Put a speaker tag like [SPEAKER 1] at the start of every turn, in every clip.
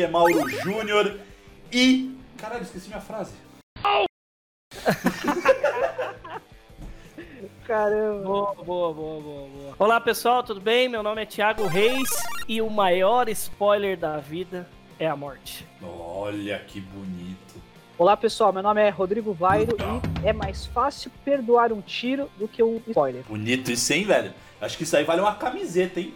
[SPEAKER 1] aqui é Mauro Júnior e. Caralho, esqueci minha frase.
[SPEAKER 2] Caramba.
[SPEAKER 3] Boa, boa, boa, boa, boa. Olá pessoal, tudo bem? Meu nome é Thiago Reis e o maior spoiler da vida é a morte.
[SPEAKER 1] Olha que bonito.
[SPEAKER 2] Olá pessoal, meu nome é Rodrigo Vairo e é mais fácil perdoar um tiro do que um spoiler.
[SPEAKER 1] Bonito isso, hein, velho? Acho que isso aí vale uma camiseta, hein?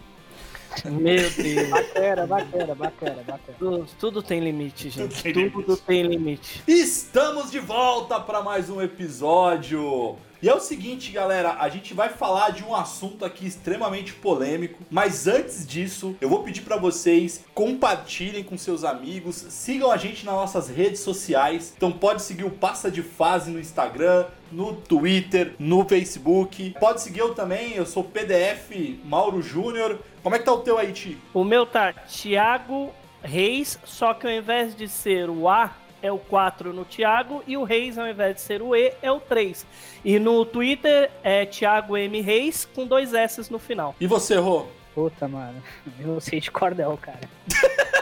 [SPEAKER 3] Meu Deus.
[SPEAKER 2] Bacana, bacana, bacana, bacana.
[SPEAKER 3] Tudo, tudo tem limite, gente.
[SPEAKER 1] tem
[SPEAKER 3] Tudo,
[SPEAKER 1] limite.
[SPEAKER 3] tem limite.
[SPEAKER 1] Estamos de volta para mais um episódio. E é o seguinte, galera, a gente vai falar de um assunto aqui extremamente polêmico, mas antes disso, eu vou pedir para vocês compartilhem com seus amigos, sigam a gente nas nossas redes sociais. Então pode seguir o Passa de Fase no Instagram, no Twitter, no Facebook. Pode seguir eu também, eu sou PDF Mauro Júnior. Como é que tá o teu aí, Ti?
[SPEAKER 3] O meu tá Thiago Reis, só que ao invés de ser o A, é o 4 no Thiago e o Reis, ao invés de ser o E, é o 3. E no Twitter é Thiago M Reis com dois S no final.
[SPEAKER 1] E você, Rô?
[SPEAKER 2] Puta, mano. Eu sei de cordel, cara.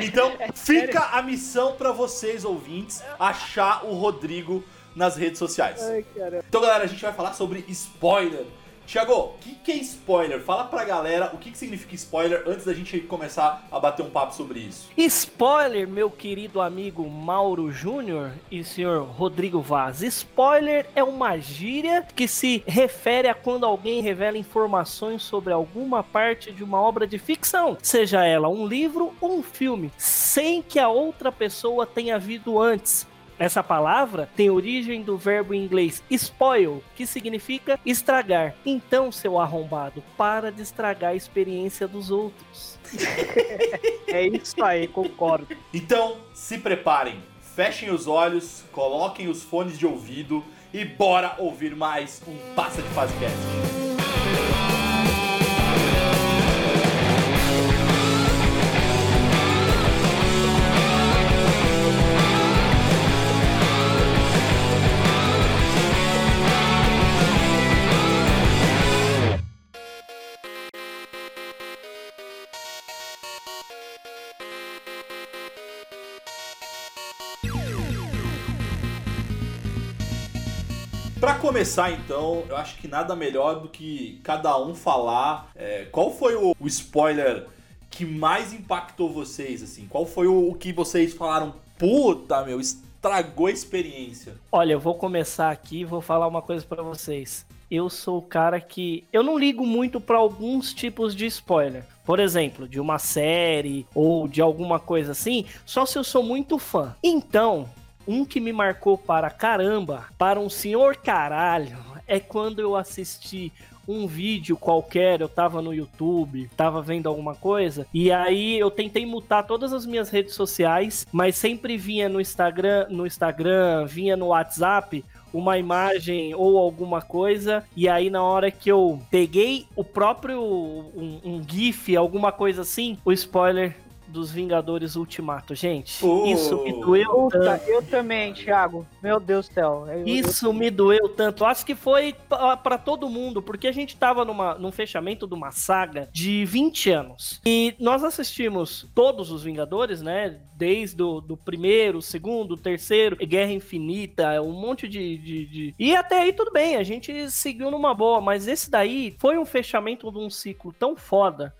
[SPEAKER 1] Então, fica a missão pra vocês, ouvintes, achar o Rodrigo nas redes sociais.
[SPEAKER 2] Ai, caramba.
[SPEAKER 1] Então, galera, a gente vai falar sobre spoiler. Tiago, o que, que é spoiler? Fala pra galera o que, que significa spoiler antes da gente começar a bater um papo sobre isso.
[SPEAKER 3] Spoiler, meu querido amigo Mauro Júnior e senhor Rodrigo Vaz. Spoiler é uma gíria que se refere a quando alguém revela informações sobre alguma parte de uma obra de ficção, seja ela um livro ou um filme, sem que a outra pessoa tenha visto antes. Essa palavra tem origem do verbo em inglês spoil, que significa estragar. Então, seu arrombado, para de estragar a experiência dos outros.
[SPEAKER 2] É isso aí, concordo.
[SPEAKER 1] Então, se preparem, fechem os olhos, coloquem os fones de ouvido e bora ouvir mais um Passa de Fase começar, então, eu acho que nada melhor do que cada um falar é, qual foi o, o spoiler que mais impactou vocês, assim? Qual foi o, o que vocês falaram, puta, meu, estragou a experiência?
[SPEAKER 3] Olha, eu vou começar aqui e vou falar uma coisa pra vocês. Eu sou o cara que eu não ligo muito pra alguns tipos de spoiler. Por exemplo, de uma série ou de alguma coisa assim, só se eu sou muito fã. Então, um que me marcou para caramba, para um senhor caralho, é quando eu assisti um vídeo qualquer, eu tava no YouTube, tava vendo alguma coisa, e aí eu tentei mutar todas as minhas redes sociais, mas sempre vinha no Instagram, no Instagram, vinha no WhatsApp uma imagem ou alguma coisa, e aí na hora que eu peguei o próprio um, um GIF, alguma coisa assim, o spoiler dos Vingadores Ultimato, gente.
[SPEAKER 1] Pô.
[SPEAKER 3] Isso me doeu
[SPEAKER 2] Puta,
[SPEAKER 3] tanto.
[SPEAKER 2] eu também, Thiago. Meu Deus do céu. Eu-
[SPEAKER 3] Isso me doeu tanto. Acho que foi pa- pra todo mundo, porque a gente tava numa, num fechamento de uma saga de 20 anos. E nós assistimos todos os Vingadores, né? Desde o do primeiro, segundo, terceiro, Guerra Infinita, um monte de, de, de- E até aí tudo bem, a gente seguiu numa boa, mas esse daí foi um fechamento de um ciclo tão foda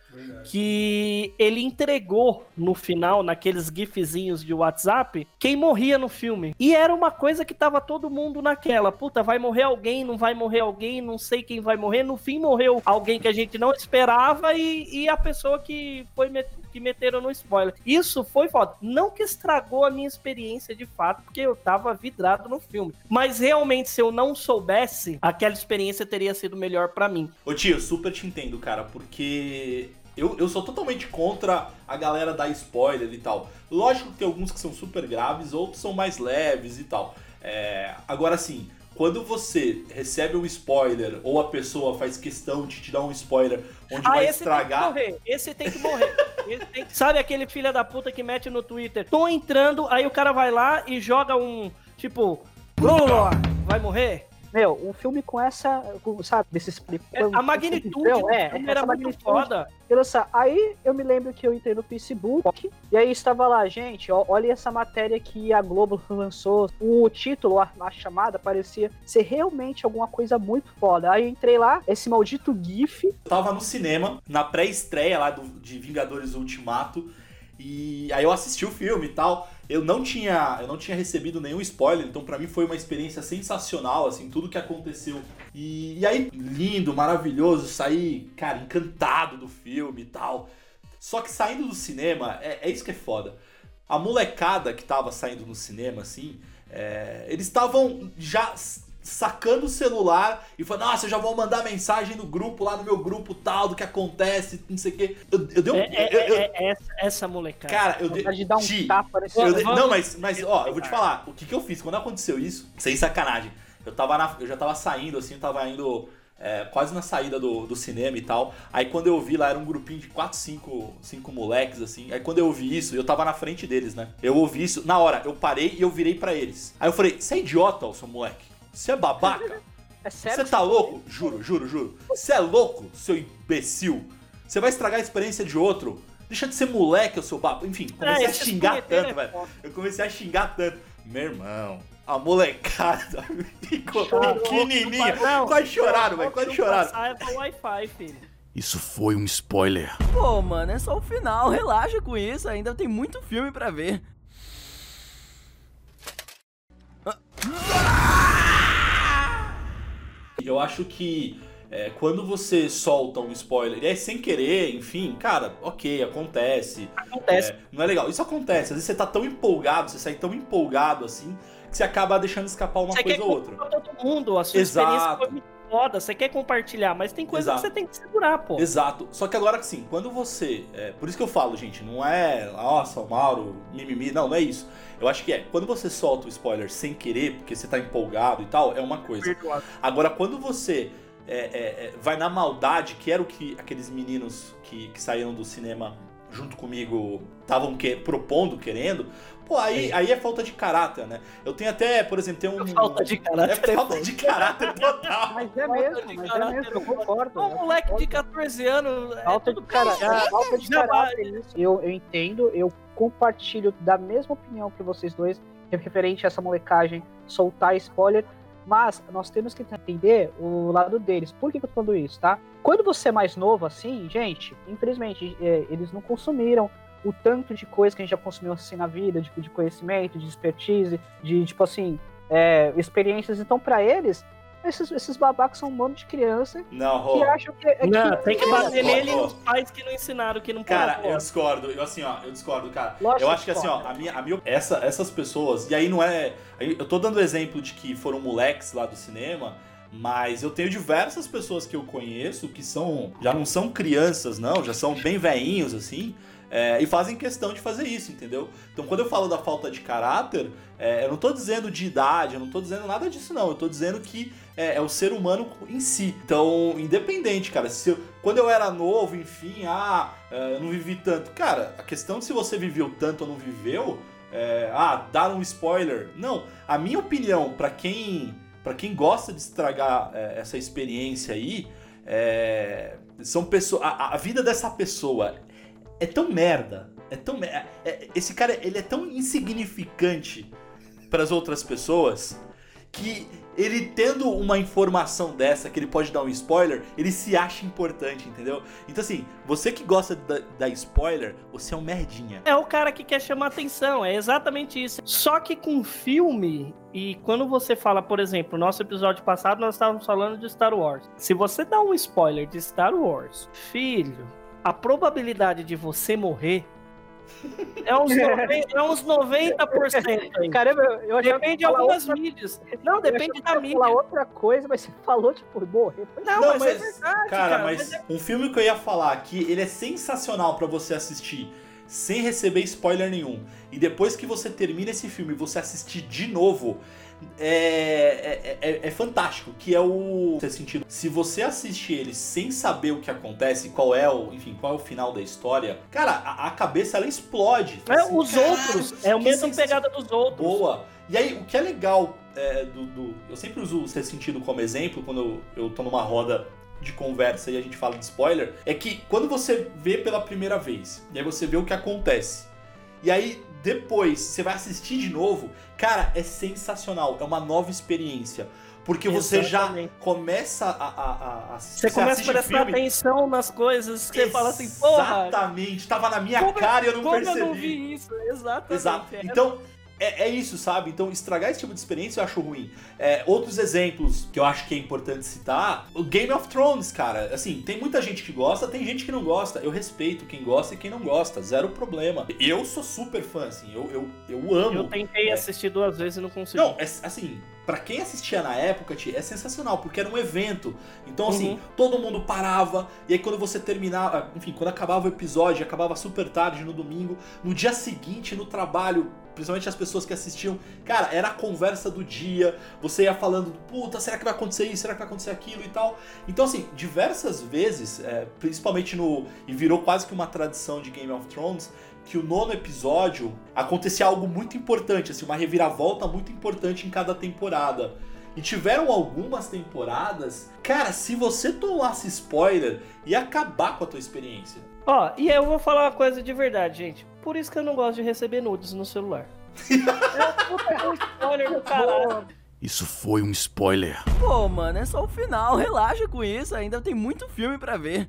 [SPEAKER 3] que ele entregou no final, naqueles gifzinhos de WhatsApp, quem morria no filme. E era uma coisa que tava todo mundo naquela. Puta, vai morrer alguém, não vai morrer alguém, não sei quem vai morrer. No fim, morreu alguém que a gente não esperava e, e a pessoa que foi met- que meteram no spoiler. Isso foi foda. Não que estragou a minha experiência de fato, porque eu tava vidrado no filme. Mas realmente, se eu não soubesse, aquela experiência teria sido melhor pra mim.
[SPEAKER 1] Ô tio, super te entendo, cara, porque eu, eu sou totalmente contra a galera dar spoiler e tal. Lógico que tem alguns que são super graves, outros são mais leves e tal. É, agora sim, quando você recebe um spoiler ou a pessoa faz questão de te dar um spoiler onde vai
[SPEAKER 3] esse
[SPEAKER 1] estragar.
[SPEAKER 3] tem que morrer. Esse tem que morrer. Tem que- Sabe aquele filho da puta que mete no Twitter? Tô entrando, aí o cara vai lá e joga um, tipo, vai morrer?
[SPEAKER 2] Meu, um filme com essa, com, sabe, desses...
[SPEAKER 3] É, a magnitude
[SPEAKER 2] é,
[SPEAKER 3] é, era muito foda.
[SPEAKER 2] Aí eu me lembro que eu entrei no Facebook e aí estava lá, gente, ó, olha essa matéria que a Globo lançou. O título, a, a, chamada, parecia ser realmente alguma coisa muito foda. Aí eu entrei lá, esse maldito GIF. Eu
[SPEAKER 1] tava no cinema, na pré-estreia lá do, de Vingadores Ultimato. E aí eu assisti o filme e tal. Eu não tinha, eu não tinha recebido nenhum spoiler, então para mim foi uma experiência sensacional, assim, tudo que aconteceu. E, e aí, lindo, maravilhoso, saí, cara, encantado do filme e tal. Só que saindo do cinema, é, é isso que é foda. A molecada que tava saindo no cinema, assim, é, eles estavam já sacando o celular e falando, nossa, eu já vou mandar mensagem no grupo, lá no meu grupo tal, do que acontece, não sei o quê. Eu, eu dei um.
[SPEAKER 3] É, é,
[SPEAKER 1] eu, eu,
[SPEAKER 3] é, é essa, essa molecada.
[SPEAKER 1] Cara, eu dei.
[SPEAKER 2] De dar um
[SPEAKER 1] Ti,
[SPEAKER 2] tapa nesse
[SPEAKER 1] eu dei, Não, mas, mas, ó, eu vou te falar, o que, que eu fiz? Quando aconteceu isso, sem sacanagem, eu tava na, eu já tava saindo, assim, eu tava indo. É, quase na saída do, do cinema e tal. Aí quando eu vi lá, era um grupinho de 4, 5, 5 moleques, assim. Aí quando eu ouvi isso, eu tava na frente deles, né? Eu ouvi isso, na hora, eu parei e eu virei para eles. Aí eu falei, você é idiota, ô seu moleque? Você é babaca?
[SPEAKER 2] É sério?
[SPEAKER 1] Você tá louco? Juro, juro, juro. Você é louco, seu imbecil? Você vai estragar a experiência de outro? Deixa de ser moleque, o seu papo. Enfim, comecei
[SPEAKER 3] É,
[SPEAKER 1] a xingar tanto,
[SPEAKER 3] é
[SPEAKER 1] velho. Eu comecei a xingar tanto. Meu irmão, a molecada ficou
[SPEAKER 2] Chorou.
[SPEAKER 1] pequenininha.
[SPEAKER 3] Não,
[SPEAKER 1] Quase choraram, velho.
[SPEAKER 3] não,
[SPEAKER 1] Quase
[SPEAKER 3] não
[SPEAKER 1] choraram.
[SPEAKER 3] É pra Wi-Fi, filho.
[SPEAKER 4] Isso foi um spoiler.
[SPEAKER 5] Pô, mano, é só o final. Relaxa com isso. Ainda tem muito filme pra ver.
[SPEAKER 1] Eu acho que é, quando você solta um spoiler, e é sem querer, enfim, cara, ok, acontece.
[SPEAKER 3] Acontece.
[SPEAKER 1] É, não é legal. Isso acontece. Às vezes você tá tão empolgado, você sai tão empolgado assim, que você acaba deixando escapar uma
[SPEAKER 3] você
[SPEAKER 1] coisa ou outra.
[SPEAKER 3] todo mundo, a sua
[SPEAKER 1] Exato.
[SPEAKER 3] experiência foi foda, você quer compartilhar, mas tem coisa
[SPEAKER 1] Exato.
[SPEAKER 3] que você tem que segurar, pô.
[SPEAKER 1] Exato. Só que agora sim, quando você. é, por isso que eu falo, gente, não é. Nossa, o Mauro, mimimi. Não, não é isso. Eu acho que é. Quando você solta o spoiler sem querer, porque você tá empolgado e tal, é uma coisa. Agora, quando você é, é, é, vai na maldade, que era o que aqueles meninos que, que saíram do cinema junto comigo estavam que, propondo, querendo, pô, aí, aí é falta de caráter, né? Eu tenho até, por exemplo, tem um.
[SPEAKER 3] Falta de caráter
[SPEAKER 1] É
[SPEAKER 3] é
[SPEAKER 1] falta de caráter total.
[SPEAKER 2] Mas é mesmo, mas é mesmo, eu
[SPEAKER 3] mano.
[SPEAKER 2] concordo.
[SPEAKER 3] Um
[SPEAKER 2] eu
[SPEAKER 3] moleque de
[SPEAKER 2] concordo.
[SPEAKER 3] 14 anos. é
[SPEAKER 2] Falta de caráter. Falta de caráter isso. Eu, eu entendo, eu compartilho da mesma opinião que vocês dois, referente a essa molecagem soltar spoiler, mas nós temos que entender o lado deles. Por que, que eu tô falando isso, tá? Quando você é mais novo assim, gente, infelizmente, é, eles não consumiram o tanto de coisa que a gente já consumiu assim na vida, de, de conhecimento, de expertise, de, tipo assim, é, experiências. Então, pra eles, esses, esses babacas são um bando de criança
[SPEAKER 1] Não,
[SPEAKER 2] que
[SPEAKER 1] Rô.
[SPEAKER 2] acham que. é
[SPEAKER 3] Não,
[SPEAKER 2] que-
[SPEAKER 3] tem que bater
[SPEAKER 1] Ó,
[SPEAKER 3] nele
[SPEAKER 1] ó.
[SPEAKER 3] nos pais que não ensinaram, que não
[SPEAKER 1] Cara,
[SPEAKER 3] pode.
[SPEAKER 1] eu discordo. Eu assim, ó, eu discordo, cara.
[SPEAKER 2] Lógico
[SPEAKER 1] eu acho que assim, ó, a minha, a minha essa, essas pessoas, e aí não é, eu tô dando exemplo de que foram moleques lá do cinema, mas eu tenho diversas pessoas que eu conheço que são já não são crianças, não, já são bem velhinhos assim. É, e fazem questão de fazer isso, entendeu? Então, quando eu falo da falta de caráter, é, eu não tô dizendo de idade, eu não tô dizendo nada disso, não. Eu tô dizendo que é, é o ser humano em si. Então, independente, cara. Se eu- quando eu era novo, enfim, ah, é, eu não vivi tanto. Cara, a questão de se você viveu tanto ou não viveu, é, ah, dar um spoiler. Não, a minha opinião, pra quem, pra quem gosta de estragar é, essa experiência aí, é, são pessoas. A, a vida dessa pessoa é tão merda. É tão. mer- é- esse cara, ele é tão insignificante para as outras pessoas que ele tendo uma informação dessa, que ele pode dar um spoiler, ele se acha importante, entendeu? Então assim, você que gosta da, da spoiler, você é um merdinha.
[SPEAKER 3] É o cara que quer chamar atenção, é exatamente isso. Só que com filme, e quando você fala, por exemplo, no nosso episódio passado nós estávamos falando de Star Wars. Se você dá um spoiler de Star Wars, filho, a probabilidade de você morrer é uns 90%. É uns 90% aí.
[SPEAKER 2] Caramba, eu, achava
[SPEAKER 3] Depende de algumas
[SPEAKER 2] outra-
[SPEAKER 3] mídias. Não, depende da
[SPEAKER 2] ia
[SPEAKER 3] mídia.
[SPEAKER 2] falar outra coisa, mas você falou, tipo, morrer.
[SPEAKER 3] Não,
[SPEAKER 1] Não,
[SPEAKER 3] mas, é verdade,
[SPEAKER 1] cara,
[SPEAKER 3] cara.
[SPEAKER 1] mas um filme que eu ia falar aqui, ele é sensacional pra você assistir sem receber spoiler nenhum. E depois que você termina esse filme e você assistir de novo, é, é, é- é fantástico. Que é o sentido. Se você assiste ele sem saber o que acontece, qual é o, enfim, qual é o final da história, cara, a, a cabeça ela explode.
[SPEAKER 3] É,
[SPEAKER 1] Assim,
[SPEAKER 3] os
[SPEAKER 1] "Caralho,
[SPEAKER 3] outros, é o mesmo
[SPEAKER 1] sensacional."
[SPEAKER 3] pegada dos outros.
[SPEAKER 1] Boa. E aí, o que é legal é, do, do, Eu sempre uso o ser sentido como exemplo quando eu, eu tô numa roda de conversa e a gente fala de spoiler, é que quando você vê pela primeira vez, e aí você vê o que acontece, e aí depois você vai assistir de novo, cara, é sensacional, é uma nova experiência. Porque você
[SPEAKER 3] Exatamente.
[SPEAKER 1] já começa a. a, a, a
[SPEAKER 3] Você começa a prestar
[SPEAKER 1] filme,
[SPEAKER 3] atenção nas coisas que você fala assim, porra,
[SPEAKER 1] Exatamente, tava na minha
[SPEAKER 3] como,
[SPEAKER 1] cara e eu não
[SPEAKER 3] como
[SPEAKER 1] percebi.
[SPEAKER 3] eu não vi isso? Exatamente.
[SPEAKER 1] Exato.
[SPEAKER 3] É.
[SPEAKER 1] Então, é, é isso, sabe? Então, estragar esse tipo de experiência eu acho ruim. É, outros exemplos que eu acho que é importante citar: o Game of Thrones, cara. Assim, tem muita gente que gosta, tem gente que não gosta. Eu respeito quem gosta e quem não gosta, zero problema. Eu sou super fã, assim, eu, eu, eu amo.
[SPEAKER 3] Eu tentei
[SPEAKER 1] É.
[SPEAKER 3] assistir duas vezes e não consegui.
[SPEAKER 1] Não, é, assim, pra quem assistia na época, é sensacional, porque era um evento. Então, assim,
[SPEAKER 3] Uhum.
[SPEAKER 1] todo mundo parava, e aí quando você terminava, enfim, quando acabava o episódio, acabava super tarde no domingo, no dia seguinte, no trabalho, principalmente as pessoas que assistiam, cara, era a conversa do dia, você ia falando, puta, será que vai acontecer isso, será que vai acontecer aquilo e tal. Então, assim, diversas vezes, é, principalmente no. E virou quase que uma tradição de Game of Thrones, que o nono episódio acontecia algo muito importante, assim, uma reviravolta muito importante em cada temporada. E tiveram algumas temporadas, cara, se você tomasse spoiler, ia acabar com a tua experiência.
[SPEAKER 3] Ó, e eu vou falar uma coisa de verdade, gente. Por isso que eu não gosto de receber nudes no celular. é um spoiler do caralho.
[SPEAKER 4] Isso foi um spoiler.
[SPEAKER 5] Pô, mano, é só o final, relaxa com isso, ainda tem muito filme pra ver.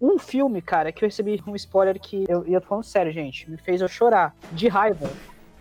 [SPEAKER 2] Um filme, cara, que eu recebi um spoiler que eu, e eu tô falando sério, gente, me fez eu chorar de raiva.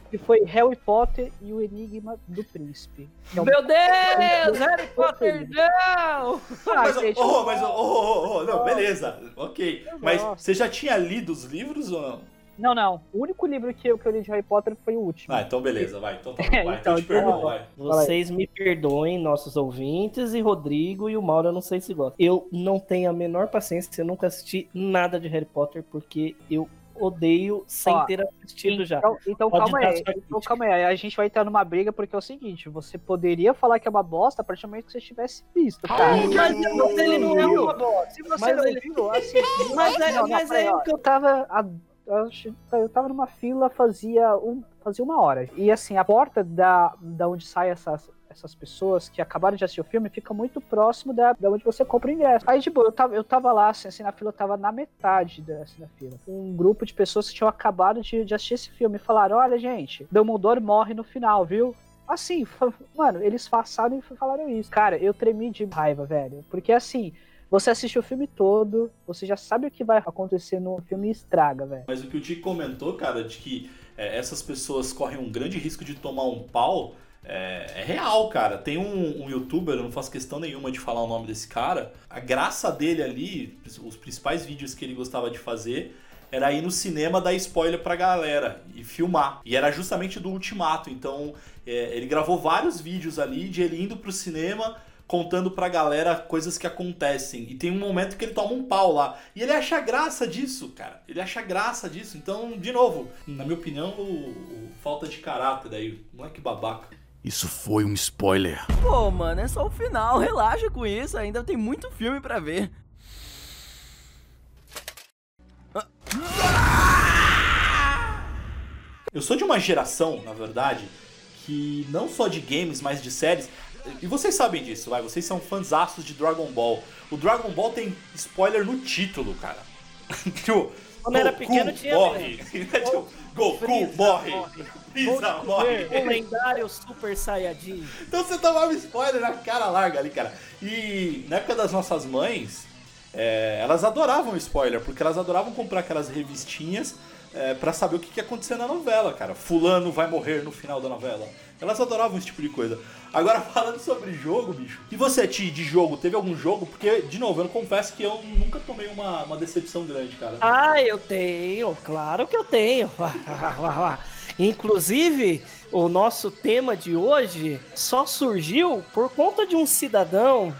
[SPEAKER 2] Que foi Harry Potter e o Enigma do Príncipe. É um-
[SPEAKER 3] Meu Deus, Harry Potter, não!
[SPEAKER 2] Ah,
[SPEAKER 1] mas,
[SPEAKER 2] gente,
[SPEAKER 1] oh, mas, oh, oh, oh, não, beleza, ok. Mas você já tinha lido os livros ou não?
[SPEAKER 2] Não, não. O único livro que eu, que eu li de Harry Potter foi o último.
[SPEAKER 1] Ah, então beleza, vai. Então tá bom, vai. Então,
[SPEAKER 2] então,
[SPEAKER 1] eu te
[SPEAKER 2] então,
[SPEAKER 1] vai.
[SPEAKER 3] Vocês me perdoem, nossos ouvintes, e Rodrigo e o Mauro, eu não sei se gostam. Eu não tenho a menor paciência, eu nunca assisti nada de Harry Potter, porque eu odeio sem
[SPEAKER 2] Ó,
[SPEAKER 3] ter assistido já.
[SPEAKER 2] Então, então
[SPEAKER 3] Pode
[SPEAKER 2] calma aí. Então, calma aí. A gente vai entrar numa briga porque é o seguinte: você poderia falar que é uma bosta a partir do momento que você tivesse visto, cara.
[SPEAKER 3] Mas, mas ele não é uma bosta.
[SPEAKER 2] Se você
[SPEAKER 3] Mas
[SPEAKER 2] não
[SPEAKER 3] ele-
[SPEAKER 2] viu, assim.
[SPEAKER 3] Mas é-
[SPEAKER 2] não, não,
[SPEAKER 3] mas é o que eu-
[SPEAKER 2] eu tava. a- eu acho- eu tava numa fila fazia, um, fazia uma hora. E assim, a porta da, da onde saem essas, essas pessoas que acabaram de assistir o filme fica muito próximo da, da onde você compra o ingresso. Aí, tipo, eu tava, eu tava lá, assim, assim, na fila, eu tava na metade da, assim, da fila. Um grupo de pessoas que tinham acabado de, de assistir esse filme e falaram: olha, gente, Dumbledore morre no final, viu? Assim, mano, eles passaram e falaram isso. Cara, eu tremi de raiva, velho. Porque assim, você assiste o filme todo, você já sabe o que vai acontecer no filme e estraga, velho.
[SPEAKER 1] Mas o que o Tico comentou, cara, de que é, essas pessoas correm um grande risco de tomar um pau, é, é real, cara. Tem um, um youtuber, eu não faço questão nenhuma de falar o nome desse cara. A graça dele ali, os principais vídeos que ele gostava de fazer, era ir no cinema dar spoiler pra galera e filmar. E era justamente do Ultimato. Então, é, ele gravou vários vídeos ali de ele indo pro cinema contando pra galera coisas que acontecem. E tem um momento que ele toma um pau lá. E ele acha graça disso, cara. Ele acha graça disso. Então, de novo, na minha opinião, o, o- falta de caráter aí. Moleque babaca.
[SPEAKER 4] Isso foi um spoiler.
[SPEAKER 5] Pô, mano, é só o final, relaxa com isso, ainda tem muito filme pra ver.
[SPEAKER 1] Eu sou de uma geração, na verdade, que não só de games, mas de séries. E vocês sabem disso, vai. Vocês são fãzaços de Dragon Ball. O Dragon Ball tem spoiler no título, cara. Tipo,
[SPEAKER 3] Quando era pequeno tinha
[SPEAKER 1] morre. Tipo, Goku
[SPEAKER 3] Freeza
[SPEAKER 1] morre.
[SPEAKER 3] morre.
[SPEAKER 1] Freeza morre.
[SPEAKER 3] O lendário Super Saiyajin.
[SPEAKER 1] Então você tomava spoiler na cara larga ali, cara. E na época das nossas mães, é, elas adoravam spoiler, porque elas adoravam comprar aquelas revistinhas é, para saber o que, que ia acontecer na novela, cara. Fulano vai morrer no final da novela. Elas adoravam esse tipo de coisa. Agora, falando sobre jogo, bicho. E você, Ti, de jogo, teve algum jogo? Porque, de novo, eu não confesso que eu nunca tomei uma, uma decepção grande, cara.
[SPEAKER 3] Ah, eu tenho, claro que eu tenho. Inclusive, o nosso tema de hoje só surgiu por conta de um cidadão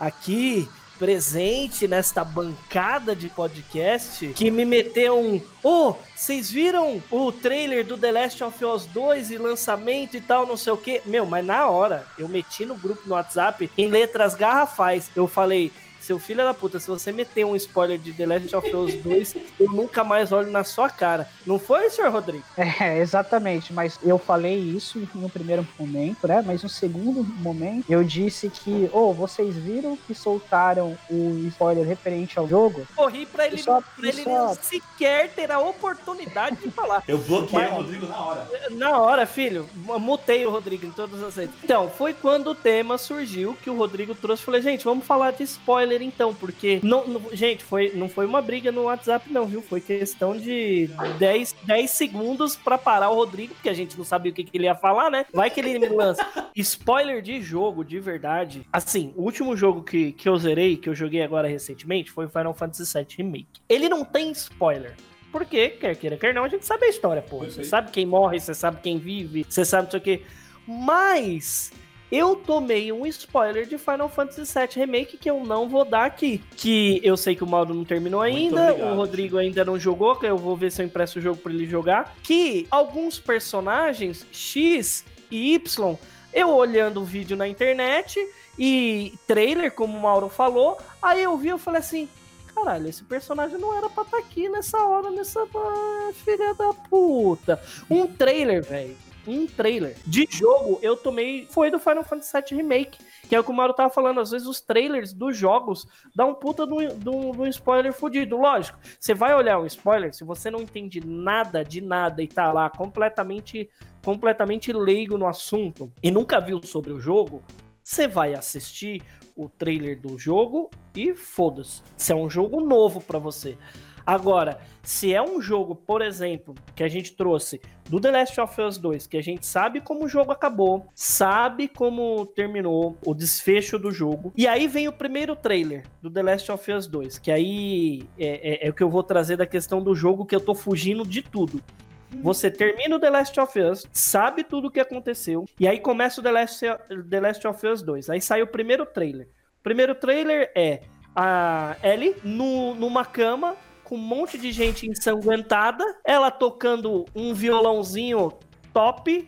[SPEAKER 3] aqui presente nesta bancada de podcast que me meteu um. Ô, vocês viram o trailer do The Last of Us 2 e lançamento e tal, não sei o que? Meu, mas na hora eu meti no grupo no WhatsApp em letras garrafais. Eu falei. Seu filho da puta, se você meter um spoiler de The Last of Us 2, eu nunca mais olho na sua cara. Não foi, senhor Rodrigo?
[SPEAKER 2] É, exatamente, mas eu falei isso no primeiro momento, né? Mas no segundo momento eu disse que, ô, oh, vocês viram que soltaram o spoiler referente ao jogo?
[SPEAKER 3] Corri pra ele, só, pra ele só... sequer ter a oportunidade de falar.
[SPEAKER 1] Eu bloqueei mas, o Rodrigo na hora.
[SPEAKER 3] Na hora, filho, mutei o Rodrigo em todas as redes. Então, foi quando o tema surgiu que o Rodrigo trouxe. Falei, gente, vamos falar de spoiler então, porque. Não, não, gente, foi, não foi uma briga no WhatsApp, não, viu? Foi questão de 10, 10 segundos pra parar o Rodrigo, porque a gente não sabia o que, que ele ia falar, né? Vai que ele me lança. spoiler de jogo, de verdade. Assim, o último jogo que, que eu zerei, que eu joguei agora recentemente, foi o Final Fantasy VII Remake. Ele não tem spoiler. Porque, quer queira, quer não, a gente sabe a história, pô. Você sabe quem morre, você sabe quem vive, você sabe não sei o quê. Mas eu tomei um spoiler de Final Fantasy VII Remake que eu não vou dar aqui. Que eu sei que o Mauro não terminou ainda, o Rodrigo ainda não jogou, que eu vou ver se eu impresso o jogo para ele jogar. Que alguns personagens X e Y, eu olhando o vídeo na internet e trailer, como o Mauro falou, aí eu vi, eu falei assim, caralho, esse personagem não era pra estar tá aqui nessa hora, nessa ah, filha da puta. Um trailer, velho um trailer de jogo eu tomei foi do Final Fantasy VII Remake, que é o que o Mauro tava falando. Às vezes os trailers dos jogos dão um puta do, do, do spoiler fudido. Lógico, você vai olhar um spoiler, se você não entende nada de nada e tá lá completamente, completamente leigo no assunto e nunca viu sobre o jogo, você vai assistir o trailer do jogo e foda-se. Se é um jogo novo para você. Agora, se é um jogo, por exemplo, que a gente trouxe do The Last of Us 2, que a gente sabe como o jogo acabou, sabe como terminou o desfecho do jogo, e aí vem o primeiro trailer do The Last of Us 2, que aí é, é, é o que eu vou trazer da questão do jogo, que eu tô fugindo de tudo. Você termina o The Last of Us, sabe tudo o que aconteceu, e aí começa o The Last, The Last of Us 2. Aí sai o primeiro trailer. O primeiro trailer é a Ellie no, numa cama com um monte de gente ensanguentada, ela tocando um violãozinho top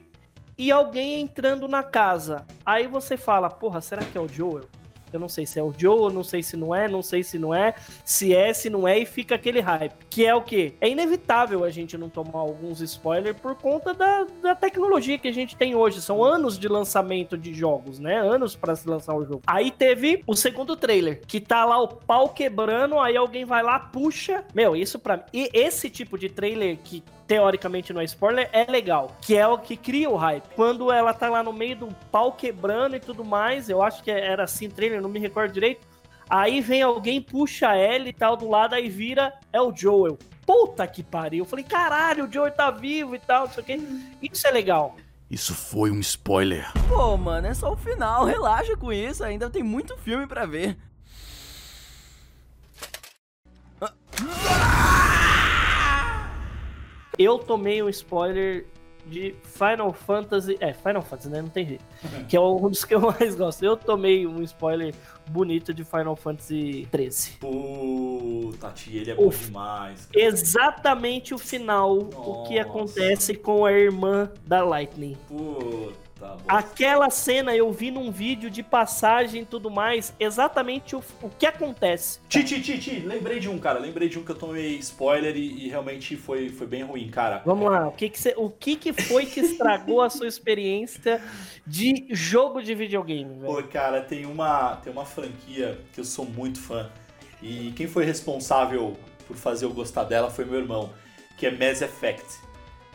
[SPEAKER 3] e alguém entrando na casa. Aí você fala, porra, será que é o Joel? Eu não sei se é o Joe, não sei se não é, não sei se não é, se é, se não é, e fica aquele hype. Que é o quê? É inevitável a gente não tomar alguns spoilers por conta da, da tecnologia que a gente tem hoje. São anos de lançamento de jogos, né? Anos para se lançar o jogo. Aí teve o segundo trailer, que tá lá o pau quebrando, aí alguém vai lá, puxa. Meu, isso pra E esse tipo de trailer que teoricamente não é spoiler, é legal. Que é o que cria o hype. Quando ela tá lá no meio do pau quebrando e tudo mais, eu acho que era assim, trailer, não me recordo direito. Aí vem alguém, puxa ela e tal do lado, aí vira, é o Joel. Puta que pariu. Eu falei, caralho, o Joel tá vivo e tal, não sei o quê. Isso é legal.
[SPEAKER 4] Isso foi um spoiler.
[SPEAKER 5] Pô, mano, é só o final. Relaxa com isso, ainda tem muito filme para ver.
[SPEAKER 3] Eu tomei um spoiler de Final Fantasy. É, Final Fantasy, né? Não tem jeito. Que é um dos que eu mais gosto. Eu tomei um spoiler bonito de Final Fantasy 13.
[SPEAKER 1] Puta, ele é bom o, demais.
[SPEAKER 3] Cara. Exatamente o final, Nossa. o que acontece com a irmã da Lightning.
[SPEAKER 1] Puta. Tá
[SPEAKER 3] Aquela cena eu vi num vídeo de passagem e tudo mais, exatamente o, o que acontece.
[SPEAKER 1] Ti, ti, ti, ti, lembrei de um, cara. Lembrei de um que eu tomei spoiler e, e realmente foi, foi bem ruim, cara.
[SPEAKER 3] Vamos lá, o que, que, cê, o que, que foi que estragou a sua experiência de jogo de videogame, velho?
[SPEAKER 1] Pô, cara, tem uma, tem uma franquia que eu sou muito fã. E quem foi responsável por fazer eu gostar dela foi meu irmão, que é Mass Effect.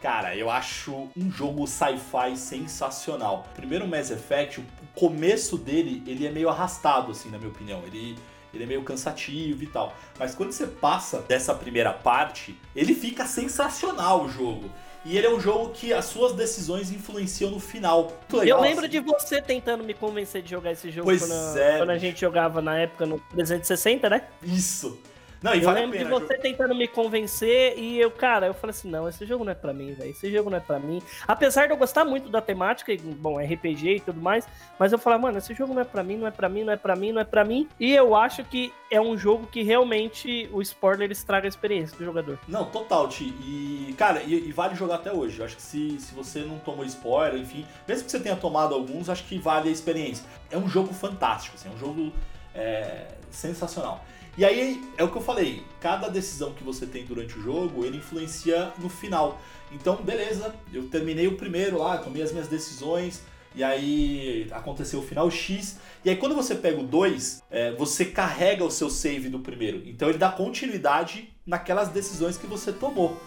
[SPEAKER 1] Cara, eu acho um jogo sci-fi sensacional. Primeiro Mass Effect, o começo dele, ele é meio arrastado, assim, na minha opinião. Ele, ele é meio cansativo e tal. Mas quando você passa dessa primeira parte, ele fica sensacional o jogo. E ele é um jogo que as suas decisões influenciam no final.
[SPEAKER 3] Legal, eu lembro assim. de você tentando me convencer de jogar esse jogo quando, é. quando, a gente jogava na época no 360, né?
[SPEAKER 1] Isso. Não, e
[SPEAKER 3] eu vale lembro de você tentando me convencer e eu, cara, eu falei assim, não, esse jogo não é pra mim, velho. Esse jogo não é pra mim. Apesar de eu gostar muito da temática, bom, RPG e tudo mais, mas eu falei, mano, esse jogo não é pra mim, não é pra mim, não é pra mim, não é pra mim. E eu acho que é um jogo que realmente o spoiler estraga a experiência do jogador.
[SPEAKER 1] Não, total, Ti. E, cara, e, e, vale jogar até hoje. Eu acho que se, se você não tomou spoiler, enfim, mesmo que você tenha tomado alguns, acho que vale a experiência. É um jogo fantástico, assim, é um jogo. É, sensacional. E aí, é o que eu falei, cada decisão que você tem durante o jogo, ele influencia no final. Então, beleza, eu terminei o primeiro lá, tomei as minhas decisões, e aí aconteceu o final X. E aí quando você pega o 2, é, você carrega o seu save do primeiro. Então ele dá continuidade naquelas decisões que você tomou.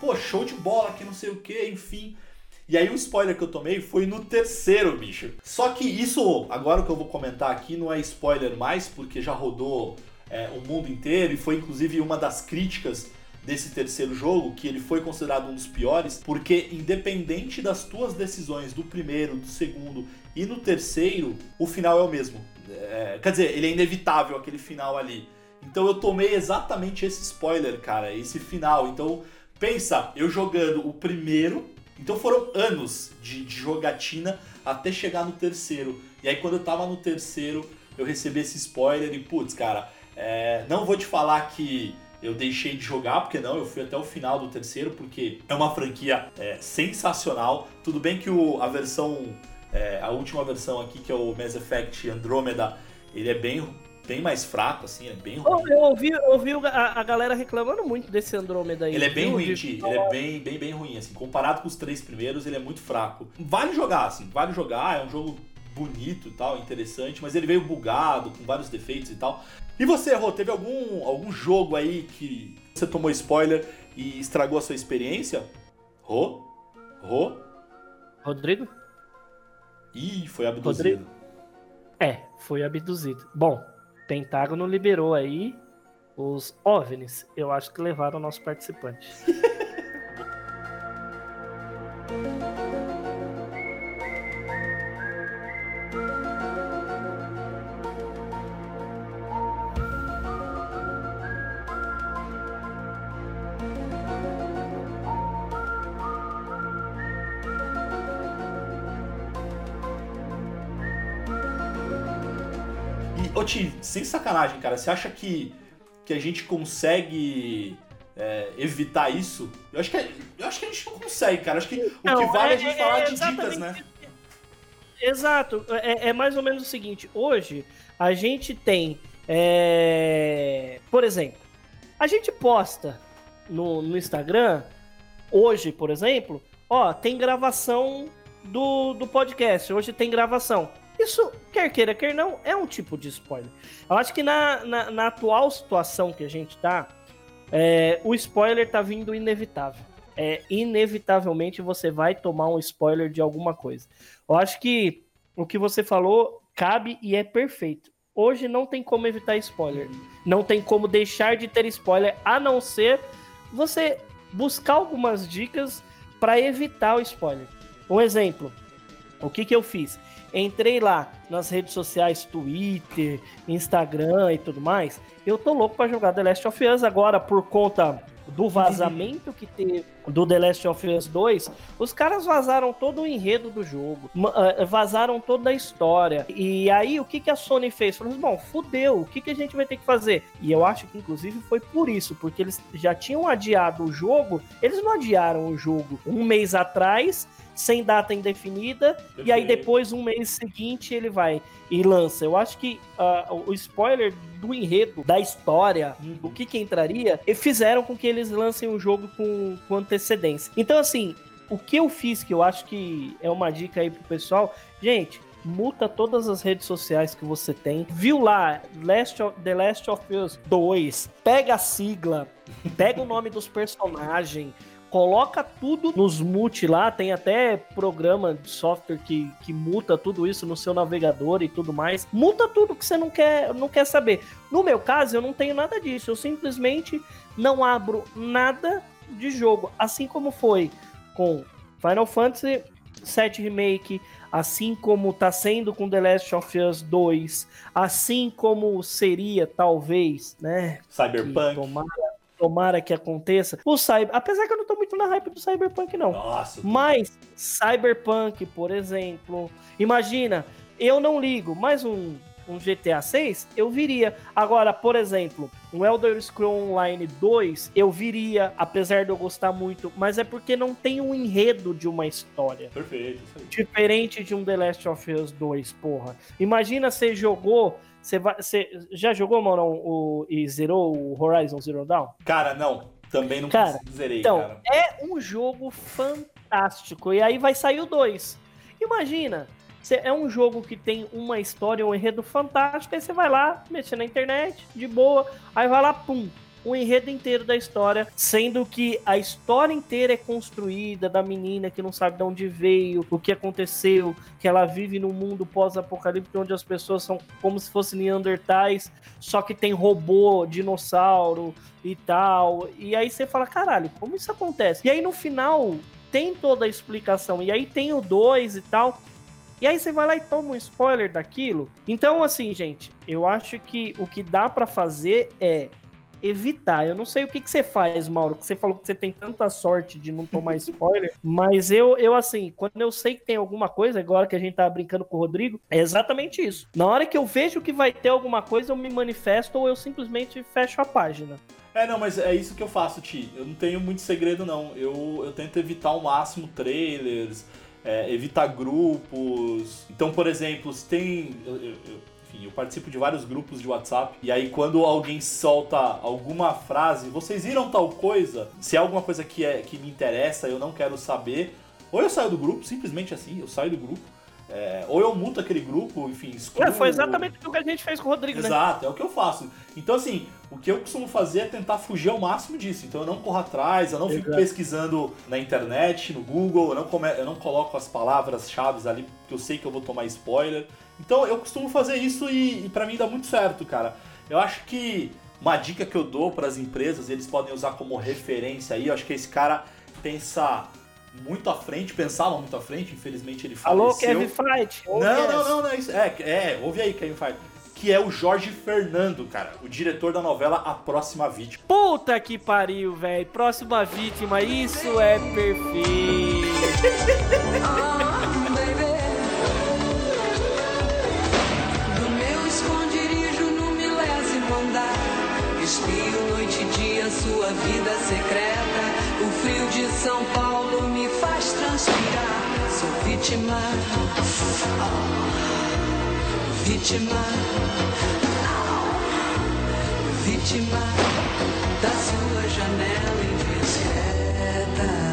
[SPEAKER 1] Pô, show de bola, que não sei o que, enfim. E aí o spoiler que eu tomei foi no terceiro, bicho. Só que isso, agora que eu vou comentar aqui, não é spoiler mais, porque já rodou é, o mundo inteiro e foi inclusive uma das críticas desse terceiro jogo, que ele foi considerado um dos piores, porque independente das tuas decisões do primeiro, do segundo e no terceiro, o final é o mesmo. É, quer dizer, ele é inevitável aquele final ali. Então eu tomei exatamente esse spoiler, cara, esse final. Então pensa, eu jogando o primeiro, então foram anos de, de jogatina até chegar no terceiro. E aí quando eu tava no terceiro, eu recebi esse spoiler e putz, cara, é, não vou te falar que eu deixei de jogar, porque não, eu fui até o final do terceiro, porque é uma franquia é, sensacional. Tudo bem que o, a versão, é, a última versão aqui, que é o Mass Effect Andromeda, ele é bem, bem mais fraco, assim, é bem ruim.
[SPEAKER 3] Eu ouvi, eu ouvi a, a galera reclamando muito desse Andromeda aí.
[SPEAKER 1] Ele é bem ruim,
[SPEAKER 3] De-
[SPEAKER 1] ele é bem, bem, bem ruim, assim, comparado com os três primeiros, ele é muito fraco. Vale jogar, assim, vale jogar, é um jogo bonito e tal, interessante, mas ele veio bugado, com vários defeitos e tal. E você, Rô, teve algum, algum jogo aí que você tomou spoiler e estragou a sua experiência? Rô? Rô?
[SPEAKER 3] Rodrigo?
[SPEAKER 1] Ih, foi abduzido.
[SPEAKER 3] Rodrigo? É, foi abduzido. Bom, Pentágono liberou aí os OVNIs. Eu acho que levaram o nosso participante.
[SPEAKER 1] ô Ti, sem sacanagem, cara, você acha que, que a gente consegue é, evitar isso? Eu acho, que, a- eu acho que a gente não consegue, cara. Acho que o
[SPEAKER 3] Não,
[SPEAKER 1] que vale é, a
[SPEAKER 3] é-
[SPEAKER 1] gente
[SPEAKER 3] é-
[SPEAKER 1] falar de dicas, né?
[SPEAKER 3] Exato. É, é mais ou menos o seguinte. Hoje, a gente tem. é, Por exemplo, a gente posta no, no Instagram, hoje, por exemplo, ó, tem gravação do, do podcast. Hoje tem gravação. Isso, quer queira, quer não, é um tipo de spoiler. Eu acho que na, na, na atual situação que a gente tá, é, o spoiler tá vindo inevitável. É, inevitavelmente você vai tomar um spoiler de alguma coisa. Eu acho que o que você falou cabe e é perfeito. Hoje não tem como evitar spoiler. Não tem como deixar de ter spoiler, a não ser você buscar algumas dicas para evitar o spoiler. Um exemplo: o que, que eu fiz? Entrei lá nas redes sociais, Twitter, Instagram e tudo mais. Eu tô louco para jogar The Last of Us agora por conta do vazamento que teve do The Last of Us 2. Os caras vazaram todo o enredo do jogo, ah, vazaram toda a história. E aí o que, que a Sony fez? Falou assim, bom, fudeu, o que, que a gente vai ter que fazer? E eu acho que inclusive foi por isso, porque eles já tinham adiado o jogo, eles não adiaram o jogo um mês atrás, sem data indefinida, e aí
[SPEAKER 1] Perfeito.
[SPEAKER 3] depois, um mês seguinte, ele vai e lança. Eu acho que ah, o spoiler do enredo, da história, o que que entraria, e fizeram com que eles lancem o jogo com, com antecedência. Então, assim, o que eu fiz, que eu acho que é uma dica aí pro pessoal, gente. Multa todas as redes sociais que você tem. Viu lá Last of- The Last of Us 2. Pega a sigla. Pega o nome dos personagens. Coloca tudo nos mute lá, tem até programa de software que, que muta tudo isso no seu navegador e tudo mais. Muta tudo que você não quer, não quer saber. No meu caso, eu não tenho nada disso. Eu simplesmente não abro nada de jogo. Assim como foi com Final Fantasy VII Remake, assim como tá sendo com The Last of Us 2, assim como seria, talvez, né? que
[SPEAKER 1] Cyberpunk.
[SPEAKER 3] tomara, tomara que aconteça. O Cyber, apesar que eu não tô muito na hype do Cyberpunk, não.
[SPEAKER 1] Nossa,
[SPEAKER 3] Mas Cyberpunk, por exemplo, imagina, eu não ligo, mas um um GTA 6, eu viria. Agora, por exemplo, um Elder Scrolls Online 2, eu viria, apesar de eu gostar muito, mas é porque não tem um enredo de uma história.
[SPEAKER 1] Perfeito, isso aí.
[SPEAKER 3] Diferente de um The Last of Us 2, porra. Imagina você jogou. Você, vai, você já jogou, Maurão, o, e zerou o Horizon Zero Dawn?
[SPEAKER 1] Cara, não. Também não
[SPEAKER 3] Cara,
[SPEAKER 1] zerei,
[SPEAKER 3] Então,
[SPEAKER 1] cara.
[SPEAKER 3] é um jogo fantástico. E aí vai sair o 2. Imagina, é um jogo que tem uma história, um enredo fantástico. Aí você vai lá, mexer na internet, de boa. Aí vai lá, pum. O enredo inteiro da história, sendo que a história inteira é construída da menina que não sabe de onde veio, o que aconteceu, que ela vive num mundo pós-apocalíptico onde as pessoas são como se fossem Neandertais, só que tem robô, dinossauro e tal. E aí você fala, caralho, como isso acontece? E aí no final tem toda a explicação. E aí tem o 2 e tal. E aí você vai lá e toma um spoiler daquilo. Então, assim, gente, eu acho que o que dá pra fazer é evitar. Eu não sei o que, que você faz, Mauro, que você falou que você tem tanta sorte de não tomar spoiler, mas eu, eu assim, quando eu sei que tem alguma coisa, agora que a gente tá brincando com o Rodrigo, é exatamente isso. Na hora que eu vejo que vai ter alguma coisa, eu me manifesto ou eu simplesmente fecho a página.
[SPEAKER 1] É, não, mas é isso que eu faço, Ti. Eu não tenho muito segredo, não. Eu, eu tento evitar ao máximo trailers, é, evitar grupos. Então, por exemplo, se tem. eu- eu- enfim, eu participo de vários grupos de WhatsApp. E aí, quando alguém solta alguma frase, vocês viram tal coisa? Se é alguma coisa que, é, que me interessa, eu não quero saber. Ou eu saio do grupo, simplesmente assim, eu saio do grupo. É, ou eu muto aquele grupo, enfim, excluo.
[SPEAKER 3] É, foi exatamente o que a gente fez com o Rodrigo, né?
[SPEAKER 1] Exato, é o que eu faço. Então, assim, o que eu costumo fazer é tentar fugir ao máximo disso. Então, eu não corro atrás, eu não fico
[SPEAKER 3] Exato.
[SPEAKER 1] pesquisando na internet, no Google, eu não, come... eu não coloco as palavras-chave ali, porque eu sei que eu vou tomar spoiler. Então, eu costumo fazer isso e, e para mim dá muito certo, cara. Eu acho que uma dica que eu dou para as empresas, eles podem usar como referência aí, eu acho que esse cara pensa muito à frente, pensava muito à frente, infelizmente ele
[SPEAKER 3] Alô,
[SPEAKER 1] faleceu.
[SPEAKER 3] Kevin Fight?
[SPEAKER 1] Não, não, não, não, é isso. É, é, ouve aí, Kevin Feige. Que é o Jorge Fernando, cara, o diretor da novela A Próxima Vítima.
[SPEAKER 3] Puta que pariu, velho. Próxima vítima, isso é perfeito.
[SPEAKER 6] Espio noite e dia sua vida secreta O frio de São Paulo me faz transpirar Sou vítima oh, vítima, vítima da sua janela indiscreta.